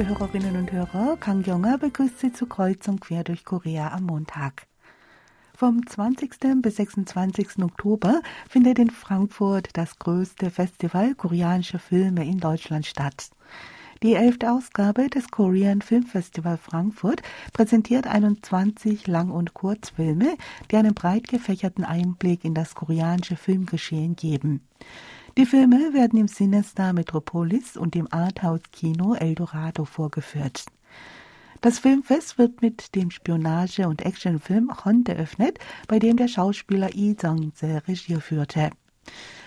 liebe Hörerinnen und Hörer. Kang Jonger begrüßt Sie zu Kreuzung quer durch Korea am Montag. Vom 20. bis 26. Oktober findet in Frankfurt das größte Festival koreanischer Filme in Deutschland statt. Die elfte Ausgabe des Korean Film Festival Frankfurt präsentiert 21 Lang- und Kurzfilme, die einen breit gefächerten Einblick in das koreanische Filmgeschehen geben. Die Filme werden im Cinestar Metropolis und im Arthouse-Kino Eldorado vorgeführt. Das Filmfest wird mit dem Spionage- und Actionfilm Hon eröffnet, bei dem der Schauspieler Lee Jong-se Regie führte.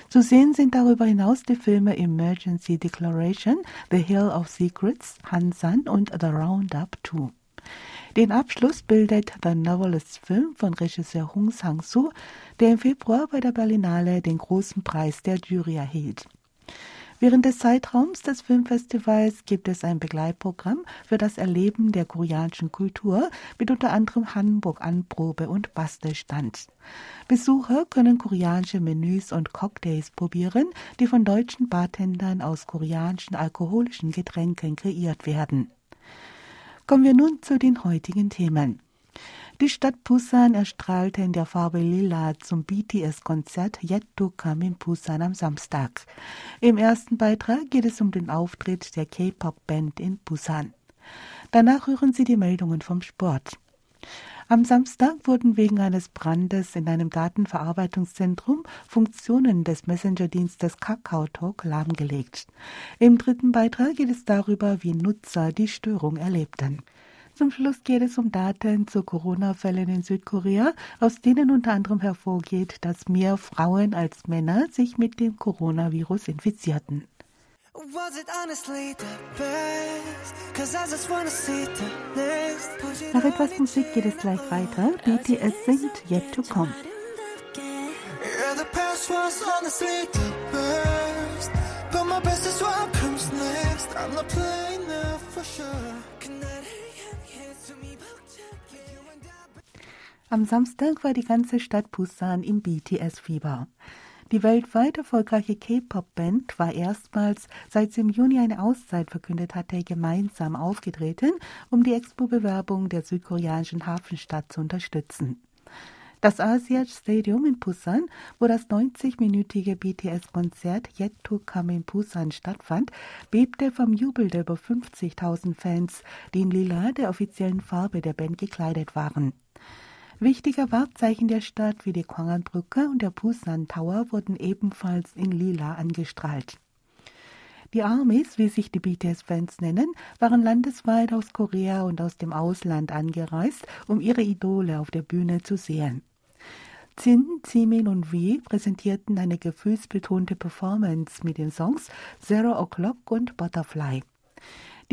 Zu sehen sind darüber hinaus die Filme Emergency Declaration, The Hill of Secrets, Hansan und The Roundup 2. Den Abschluss bildet The Novelist Film von Regisseur Hong Sang-soo, der im Februar bei der Berlinale den großen Preis der Jury erhielt. Während des Zeitraums des Filmfestivals gibt es ein Begleitprogramm für das Erleben der koreanischen Kultur mit unter anderem Hamburg-Anprobe und Bastelstand. Besucher können koreanische Menüs und Cocktails probieren, die von deutschen Bartendern aus koreanischen alkoholischen Getränken kreiert werden. Kommen wir nun zu den heutigen Themen. Die Stadt Busan erstrahlte in der Farbe Lila zum BTS-Konzert Yet to Come in Busan am Samstag. Im ersten Beitrag geht es um den Auftritt der K-Pop-Band in Busan. Danach hören Sie die Meldungen vom Sport. Am Samstag wurden wegen eines Brandes in einem Datenverarbeitungszentrum Funktionen des Messenger-Dienstes KakaoTalk lahmgelegt. Im dritten Beitrag geht es darüber, wie Nutzer die Störung erlebten. Zum Schluss geht es um Daten zu Corona-Fällen in Südkorea, aus denen unter anderem hervorgeht, dass mehr Frauen als Männer sich mit dem Coronavirus infizierten. Nach etwas Musik geht es gleich weiter. BTS singt Yet to Come. Am Samstag war die ganze Stadt Busan im BTS-Fieber. Die weltweit erfolgreiche K-Pop-Band war erstmals, seit sie im Juni eine Auszeit verkündet hatte, gemeinsam aufgetreten, um die Expo-Bewerbung der südkoreanischen Hafenstadt zu unterstützen. Das Asia Stadium in Busan, wo das 90-minütige BTS-Konzert Yet to Come in Busan stattfand, bebte vom Jubel der über 50.000 Fans, die in Lila, der offiziellen Farbe der Band, gekleidet waren. Wichtige Wahrzeichen der Stadt wie die Gwangan-Brücke und der Busan Tower wurden ebenfalls in Lila angestrahlt. Die Armies, wie sich die BTS-Fans nennen, waren landesweit aus Korea und aus dem Ausland angereist, um ihre Idole auf der Bühne zu sehen. Zin, Zimin und V präsentierten eine gefühlsbetonte Performance mit den Songs Zero O'Clock und Butterfly.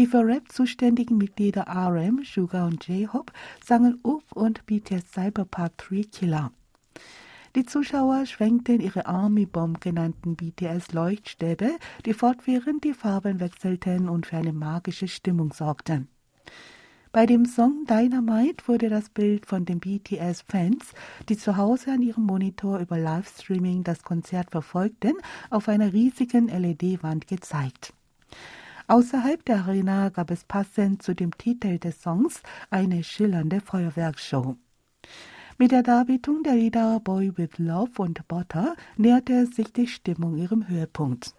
Die für Rap zuständigen Mitglieder RM, Sugar und J-Hope sangen Up und BTS Cyberpark 3 Killer. Die Zuschauer schwenkten ihre Army Bomb genannten BTS-Leuchtstäbe, die fortwährend die Farben wechselten und für eine magische Stimmung sorgten. Bei dem Song Dynamite wurde das Bild von den BTS-Fans, die zu Hause an ihrem Monitor über Livestreaming das Konzert verfolgten, auf einer riesigen LED-Wand gezeigt. Außerhalb der Arena gab es passend zu dem Titel des Songs eine schillernde Feuerwerksshow. Mit der Darbietung der Lieder Boy with Love und Butter näherte sich die Stimmung ihrem Höhepunkt.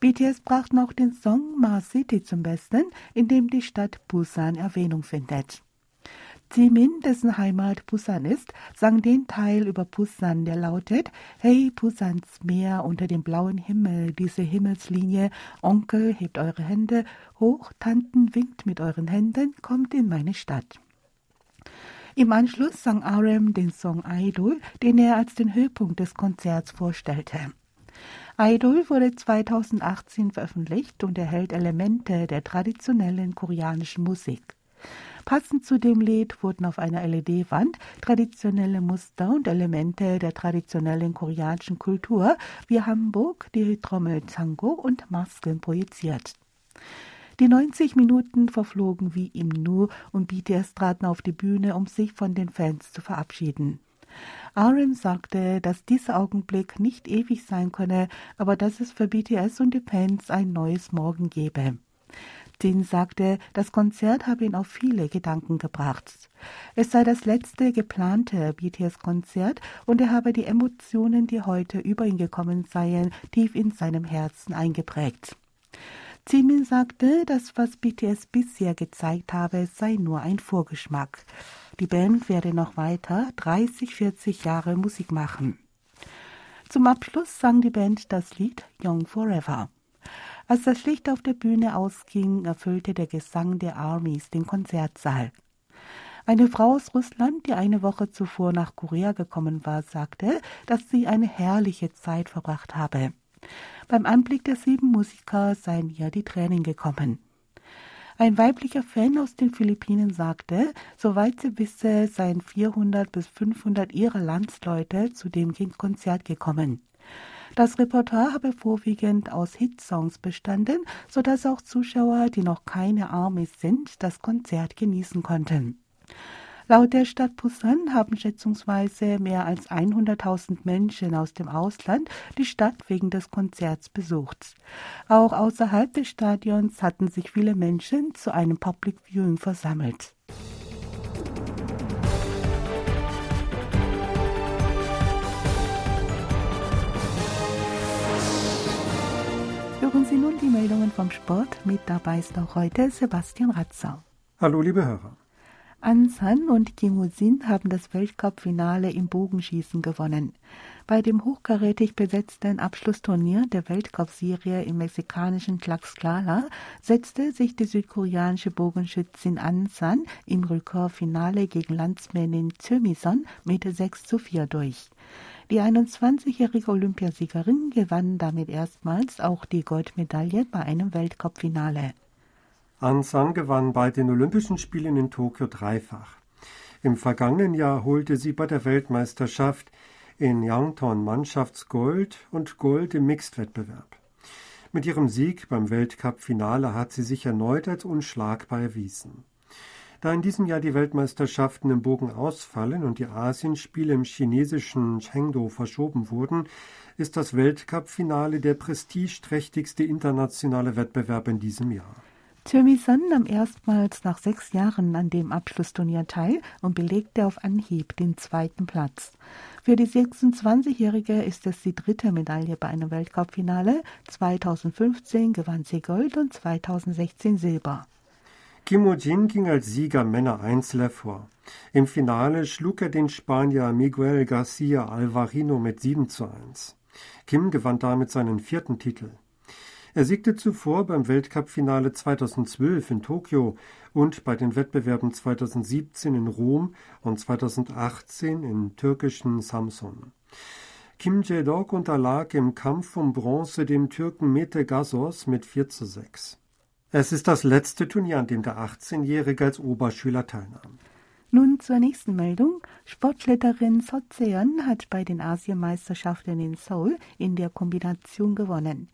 BTS brachten auch den Song Mars City zum Besten, in dem die Stadt Busan Erwähnung findet. Jimin, dessen Heimat Busan ist, sang den Teil über Busan, der lautet Hey Busans Meer unter dem blauen Himmel, diese Himmelslinie, Onkel, hebt eure Hände hoch, Tanten, winkt mit euren Händen, kommt in meine Stadt. Im Anschluss sang RM den Song Idol, den er als den Höhepunkt des Konzerts vorstellte. Idol wurde 2018 veröffentlicht und erhält Elemente der traditionellen koreanischen Musik. Passend zu dem Lied wurden auf einer LED-Wand traditionelle Muster und Elemente der traditionellen koreanischen Kultur wie Hamburg, die Trommel Tango und Masken projiziert. Die 90 Minuten verflogen wie im Nu und BTS traten auf die Bühne, um sich von den Fans zu verabschieden. RM sagte, dass dieser Augenblick nicht ewig sein könne, aber dass es für BTS und die Fans ein neues Morgen gebe. Jin sagte, das Konzert habe ihn auf viele Gedanken gebracht. Es sei das letzte geplante BTS-Konzert und er habe die Emotionen, die heute über ihn gekommen seien, tief in seinem Herzen eingeprägt. Jimin sagte, das, was BTS bisher gezeigt habe, sei nur ein Vorgeschmack. Die Band werde noch weiter 30, 40 Jahre Musik machen. Zum Abschluss sang die Band das Lied Young Forever. Als das Licht auf der Bühne ausging, erfüllte der Gesang der Armies den Konzertsaal. Eine Frau aus Russland, die eine Woche zuvor nach Korea gekommen war, sagte, dass sie eine herrliche Zeit verbracht habe. Beim Anblick der sieben Musiker seien ihr die Tränen gekommen. Ein weiblicher Fan aus den Philippinen sagte, soweit sie wisse, seien 400 bis 500 ihrer Landsleute zu dem Konzert gekommen. Das Repertoire habe vorwiegend aus Hitsongs bestanden, so dass auch Zuschauer, die noch keine Armee sind, das Konzert genießen konnten. Laut der Stadt Busan haben schätzungsweise mehr als 100.000 Menschen aus dem Ausland die Stadt wegen des Konzerts besucht. Auch außerhalb des Stadions hatten sich viele Menschen zu einem Public Viewing versammelt. Nun die Meldungen vom Sport. Mit dabei ist auch heute Sebastian Ratzer. Hallo, liebe Hörer. Ansan und Kim Woo-sin haben das Weltcup-Finale im Bogenschießen gewonnen. Bei dem hochkarätig besetzten Abschlussturnier der Weltcup-Serie im mexikanischen Tlaxcala setzte sich die südkoreanische Bogenschützin Ansan im Rekordfinale gegen Landsmännin Zömison mit 6 zu 4 durch. Die 21-jährige Olympiasiegerin gewann damit erstmals auch die Goldmedaille bei einem Weltcup-Finale. An San gewann bei den Olympischen Spielen in Tokio dreifach. Im vergangenen Jahr holte sie bei der Weltmeisterschaft in Yangton Mannschaftsgold und Gold im Mixed-Wettbewerb. Mit ihrem Sieg beim Weltcup-Finale hat sie sich erneut als unschlagbar erwiesen. Da in diesem Jahr die Weltmeisterschaften im Bogen ausfallen und die Asienspiele im chinesischen Chengdu verschoben wurden, ist das Weltcup-Finale der prestigeträchtigste internationale Wettbewerb in diesem Jahr. Tyrmison nahm erstmals nach sechs Jahren an dem Abschlussturnier teil und belegte auf Anhieb den zweiten Platz. Für die 26-Jährige ist es die dritte Medaille bei einem Weltcup-Finale. 2015 gewann sie Gold und 2016 Silber. Kim Woo-jin ging als Sieger Männer Einzel hervor. Im Finale schlug er den Spanier Miguel Garcia Alvarino mit 7 zu 1. Kim gewann damit seinen vierten Titel. Er siegte zuvor beim Weltcup-Finale 2012 in Tokio und bei den Wettbewerben 2017 in Rom und 2018 in türkischen Samsun. Kim Jae-dok unterlag im Kampf um Bronze dem Türken Mete Gasos mit 4 zu 6. Es ist das letzte Turnier, an dem der 18-Jährige als Oberschüler teilnahm. Nun zur nächsten Meldung. Sportschletterin Sotseon hat bei den Asienmeisterschaften in Seoul in der Kombination gewonnen.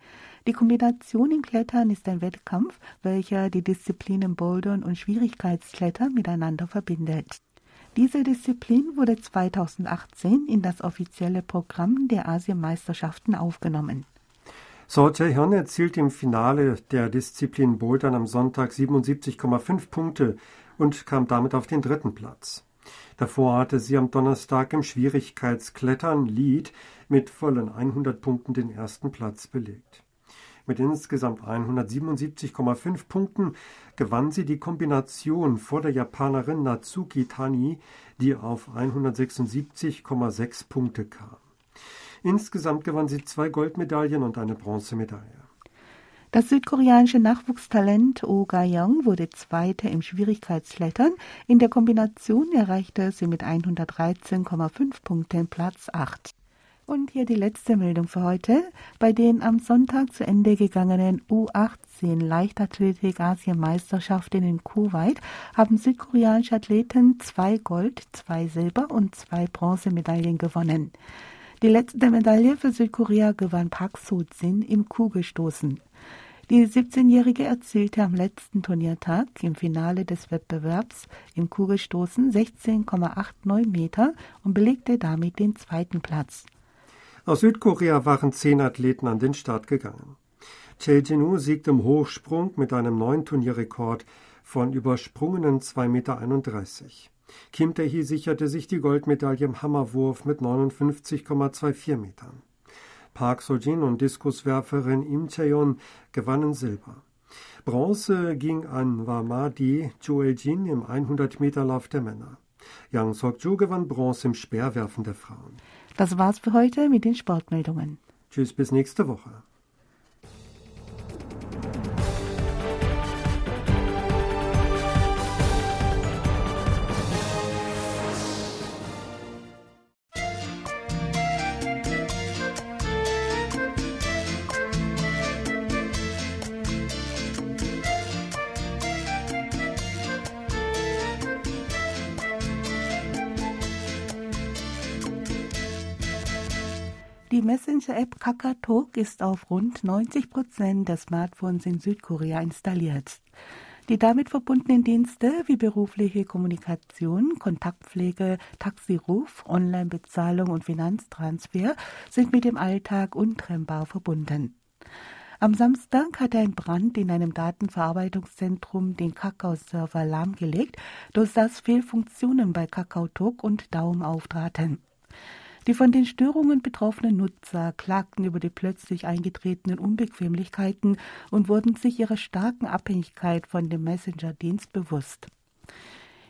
Die Kombination im Klettern ist ein Wettkampf, welcher die Disziplinen Bouldern und Schwierigkeitsklettern miteinander verbindet. Diese Disziplin wurde 2018 in das offizielle Programm der Asienmeisterschaften aufgenommen. So Jae-hyun erzielte im Finale der Disziplin Bouldern am Sonntag 77,5 Punkte und kam damit auf den dritten Platz. Davor hatte sie am Donnerstag im Schwierigkeitsklettern Lead mit vollen 100 Punkten den ersten Platz belegt. Mit insgesamt 177,5 Punkten gewann sie die Kombination vor der Japanerin Natsuki Tani, die auf 176,6 Punkte kam. Insgesamt gewann sie zwei Goldmedaillen und eine Bronzemedaille. Das südkoreanische Nachwuchstalent Oh Ga-young wurde Zweite im Schwierigkeitsklettern. In der Kombination erreichte sie mit 113,5 Punkten Platz 8. Und hier die letzte Meldung für heute. Bei den am Sonntag zu Ende gegangenen U18 Leichtathletik-Asienmeisterschaften in Kuwait haben südkoreanische Athleten zwei Gold, zwei Silber und zwei Bronzemedaillen gewonnen. Die letzte Medaille für Südkorea gewann Park So-jin im Kugelstoßen. Die 17-Jährige erzielte am letzten Turniertag im Finale des Wettbewerbs im Kugelstoßen 16,89 Meter und belegte damit den zweiten Platz. Aus Südkorea waren zehn Athleten an den Start gegangen. Che Jinu siegt im Hochsprung mit einem neuen Turnierrekord von übersprungenen 2,31 Meter. Kim Tae-hee sicherte sich die Goldmedaille im Hammerwurf mit 59,24 Metern. Park Seo-jin und Diskuswerferin Im Chae-yeon gewannen Silber. Bronze ging an Wamadi Chuel-jin im 100-Meter-Lauf der Männer. Yang Sok-ju gewann Bronze im Speerwerfen der Frauen. Das war's für heute mit den Sportmeldungen. Tschüss, bis nächste Woche. Die Messenger-App KakaTalk ist auf rund 90 Prozent der Smartphones in Südkorea installiert. Die damit verbundenen Dienste wie berufliche Kommunikation, Kontaktpflege, Taxiruf, Onlinebezahlung und Finanztransfer sind mit dem Alltag untrennbar verbunden. Am Samstag hat ein Brand in einem Datenverarbeitungszentrum den Kakao-Server lahmgelegt, durch das Fehlfunktionen bei KakaoTalk und Daum auftraten. Die von den Störungen betroffenen Nutzer klagten über die plötzlich eingetretenen Unbequemlichkeiten und wurden sich ihrer starken Abhängigkeit von dem Messenger-Dienst bewusst.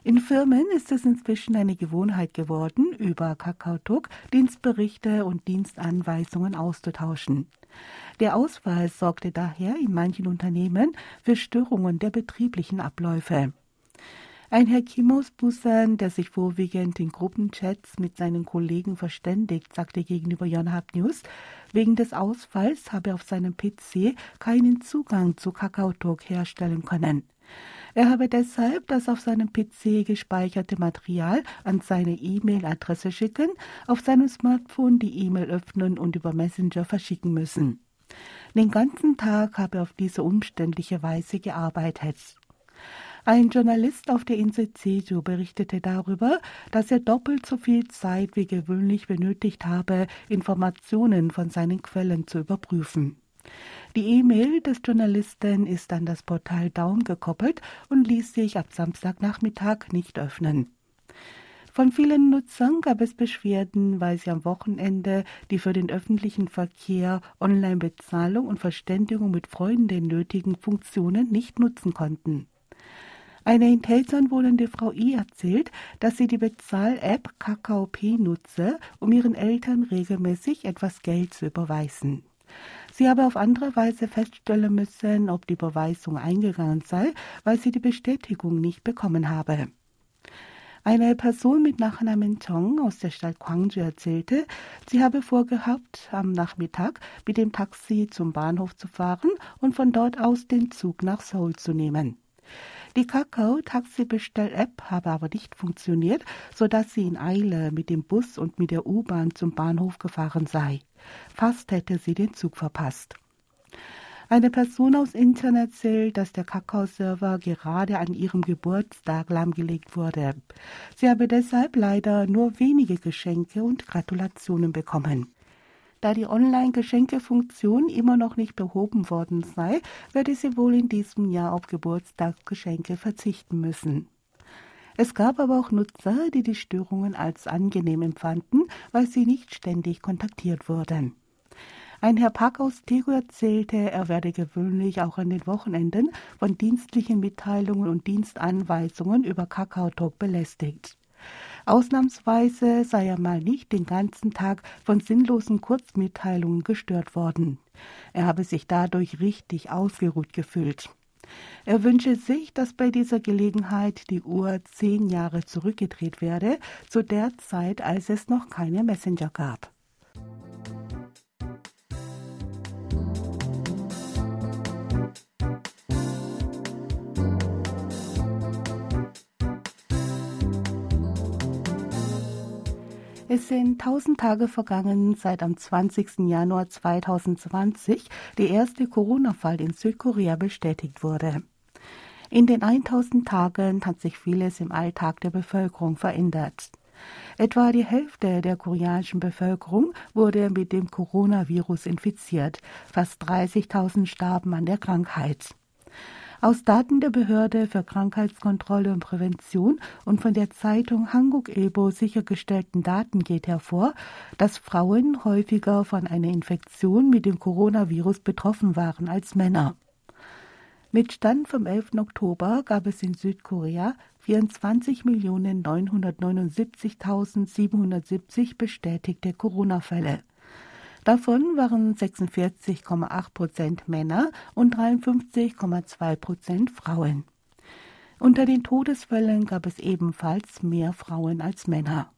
In Firmen ist es inzwischen eine Gewohnheit geworden, über KakaoTalk Dienstberichte und Dienstanweisungen auszutauschen. Der Ausfall sorgte daher in manchen Unternehmen für Störungen der betrieblichen Abläufe. Ein Herr Kim aus Busan, der sich vorwiegend in Gruppenchats mit seinen Kollegen verständigt, sagte gegenüber Yonhap News, wegen des Ausfalls habe er auf seinem PC keinen Zugang zu KakaoTalk herstellen können. Er habe deshalb das auf seinem PC gespeicherte Material an seine E-Mail-Adresse schicken, auf seinem Smartphone die E-Mail öffnen und über Messenger verschicken müssen. Den ganzen Tag habe er auf diese umständliche Weise gearbeitet. Ein Journalist auf der Insel Jeju berichtete darüber, dass er doppelt so viel Zeit wie gewöhnlich benötigt habe, Informationen von seinen Quellen zu überprüfen. Die E-Mail des Journalisten ist an das Portal Daum gekoppelt und ließ sich ab Samstagnachmittag nicht öffnen. Von vielen Nutzern gab es Beschwerden, weil sie am Wochenende die für den öffentlichen Verkehr, Online-Bezahlung und Verständigung mit Freunden nötigen Funktionen nicht nutzen konnten. Eine in Telzern wohnende Frau I erzählt, dass sie die Bezahl-App Kakao nutze, um ihren Eltern regelmäßig etwas Geld zu überweisen. Sie habe auf andere Weise feststellen müssen, ob die Überweisung eingegangen sei, weil sie die Bestätigung nicht bekommen habe. Eine Person mit Nachnamen Chong aus der Stadt Gwangju erzählte, sie habe vorgehabt, am Nachmittag mit dem Taxi zum Bahnhof zu fahren und von dort aus den Zug nach Seoul zu nehmen. Die Kakao-Taxi-Bestell-App habe aber nicht funktioniert, sodass sie in Eile mit dem Bus und mit der U-Bahn zum Bahnhof gefahren sei. Fast hätte sie den Zug verpasst. Eine Person aus Internet erzählt, dass der Kakao-Server gerade an ihrem Geburtstag lahmgelegt wurde. Sie habe deshalb leider nur wenige Geschenke und Gratulationen bekommen. Da die Online-Geschenkefunktion immer noch nicht behoben worden sei, werde sie wohl in diesem Jahr auf Geburtstagsgeschenke verzichten müssen. Es gab aber auch Nutzer, die die Störungen als angenehm empfanden, weil sie nicht ständig kontaktiert wurden. Ein Herr Park aus Tego erzählte, er werde gewöhnlich auch an den Wochenenden von dienstlichen Mitteilungen und Dienstanweisungen über Kakao Talk belästigt. Ausnahmsweise sei er mal nicht den ganzen Tag von sinnlosen Kurzmitteilungen gestört worden. Er habe sich dadurch richtig ausgeruht gefühlt. Er wünsche sich, dass bei dieser Gelegenheit die Uhr zehn Jahre zurückgedreht werde, zu der Zeit, als es noch keine Messenger gab. Es sind tausend Tage vergangen, seit am 20. Januar 2020 der erste Corona-Fall in Südkorea bestätigt wurde. In den 1000 Tagen hat sich vieles im Alltag der Bevölkerung verändert. Etwa die Hälfte der koreanischen Bevölkerung wurde mit dem Coronavirus infiziert. Fast 30.000 starben an der Krankheit. Aus Daten der Behörde für Krankheitskontrolle und Prävention und von der Zeitung Hanguk Ebo sichergestellten Daten geht hervor, dass Frauen häufiger von einer Infektion mit dem Coronavirus betroffen waren als Männer. Mit Stand vom 11. Oktober gab es in Südkorea 24.979.770 bestätigte Corona-Fälle. Davon waren 46,8 Prozent Männer und 53,2 Prozent Frauen. Unter den Todesfällen gab es ebenfalls mehr Frauen als Männer.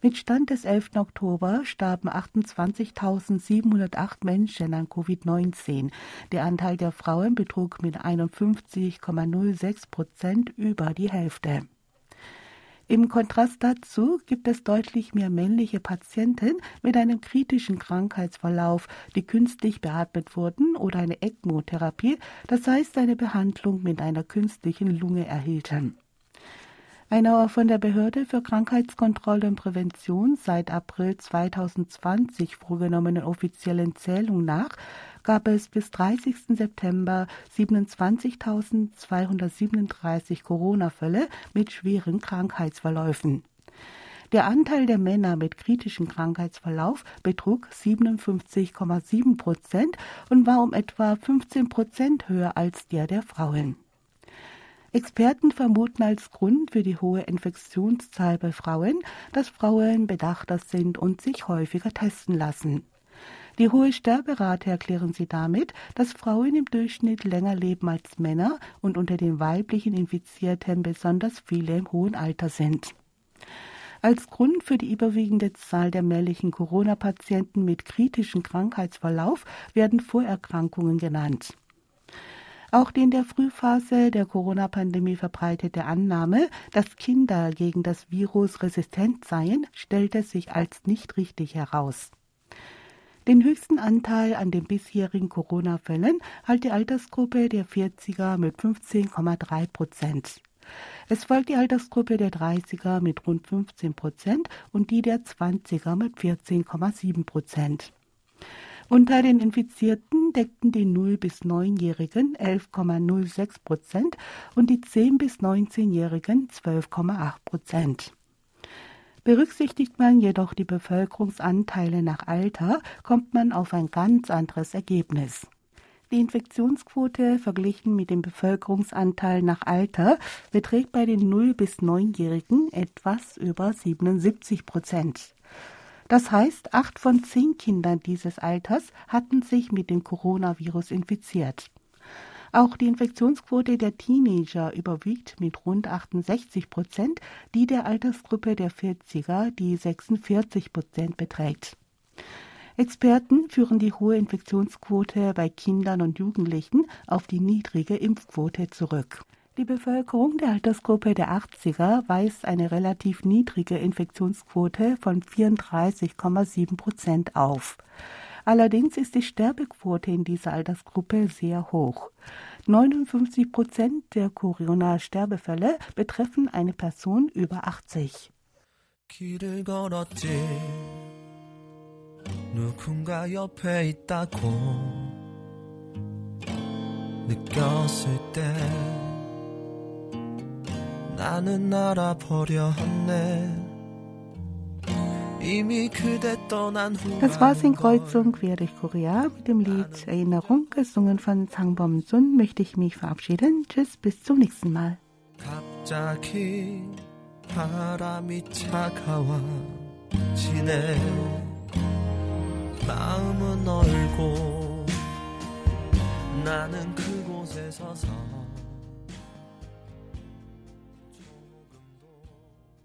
Mit Stand des 11. Oktober starben 28.708 Menschen an Covid-19. Der Anteil der Frauen betrug mit 51,06 Prozent über die Hälfte. Im Kontrast dazu gibt es deutlich mehr männliche Patienten mit einem kritischen Krankheitsverlauf, die künstlich beatmet wurden oder eine ECMO-Therapie, das heißt eine Behandlung mit einer künstlichen Lunge erhielten. Einer von der Behörde für Krankheitskontrolle und Prävention seit April 2020 vorgenommenen offiziellen Zählung nach gab es bis 30. September 27.237 Corona-Fälle mit schweren Krankheitsverläufen. Der Anteil der Männer mit kritischem Krankheitsverlauf betrug 57,7 Prozent und war um etwa 15 Prozent höher als der der Frauen. Experten vermuten als Grund für die hohe Infektionszahl bei Frauen, dass Frauen bedachter sind und sich häufiger testen lassen. Die hohe Sterberate erklären sie damit, dass Frauen im Durchschnitt länger leben als Männer und unter den weiblichen Infizierten besonders viele im hohen Alter sind. Als Grund für die überwiegende Zahl der männlichen Corona-Patienten mit kritischem Krankheitsverlauf werden Vorerkrankungen genannt. Auch die in der Frühphase der Corona-Pandemie verbreitete Annahme, dass Kinder gegen das Virus resistent seien, stellte sich als nicht richtig heraus. Den höchsten Anteil an den bisherigen Corona-Fällen hat die Altersgruppe der 40er mit 15,3 Prozent. Es folgt die Altersgruppe der 30er mit rund 15 Prozent und die der 20er mit 14,7 Prozent. Unter den Infizierten deckten die 0- bis 9-Jährigen 11,06 Prozent und die 10- bis 19-Jährigen 12,8 Prozent. Berücksichtigt man jedoch die Bevölkerungsanteile nach Alter, kommt man auf ein ganz anderes Ergebnis. Die Infektionsquote verglichen mit dem Bevölkerungsanteil nach Alter beträgt bei den 0- bis 9-Jährigen etwas über 77 Prozent. Das heißt, acht von zehn Kindern dieses Alters hatten sich mit dem Coronavirus infiziert. Auch die Infektionsquote der Teenager überwiegt mit rund 68 Prozent die der Altersgruppe der 40er, die 46 Prozent beträgt. Experten führen die hohe Infektionsquote bei Kindern und Jugendlichen auf die niedrige Impfquote zurück. Die Bevölkerung der Altersgruppe der 80er weist eine relativ niedrige Infektionsquote von 34,7 Prozent auf. Allerdings ist die Sterbequote in dieser Altersgruppe sehr hoch. 59 Prozent der Corona-Sterbefälle betreffen eine Person über 80. 누군가 옆에 있다고 느꼈을 때 나는 알아버려 했네 Das war Kreuzung quer durch Korea mit dem Lied Erinnerung, gesungen von Sang Bom Sun, möchte ich mich verabschieden. Tschüss, bis zum nächsten Mal. 마음은 얼고 나는 그곳에 서서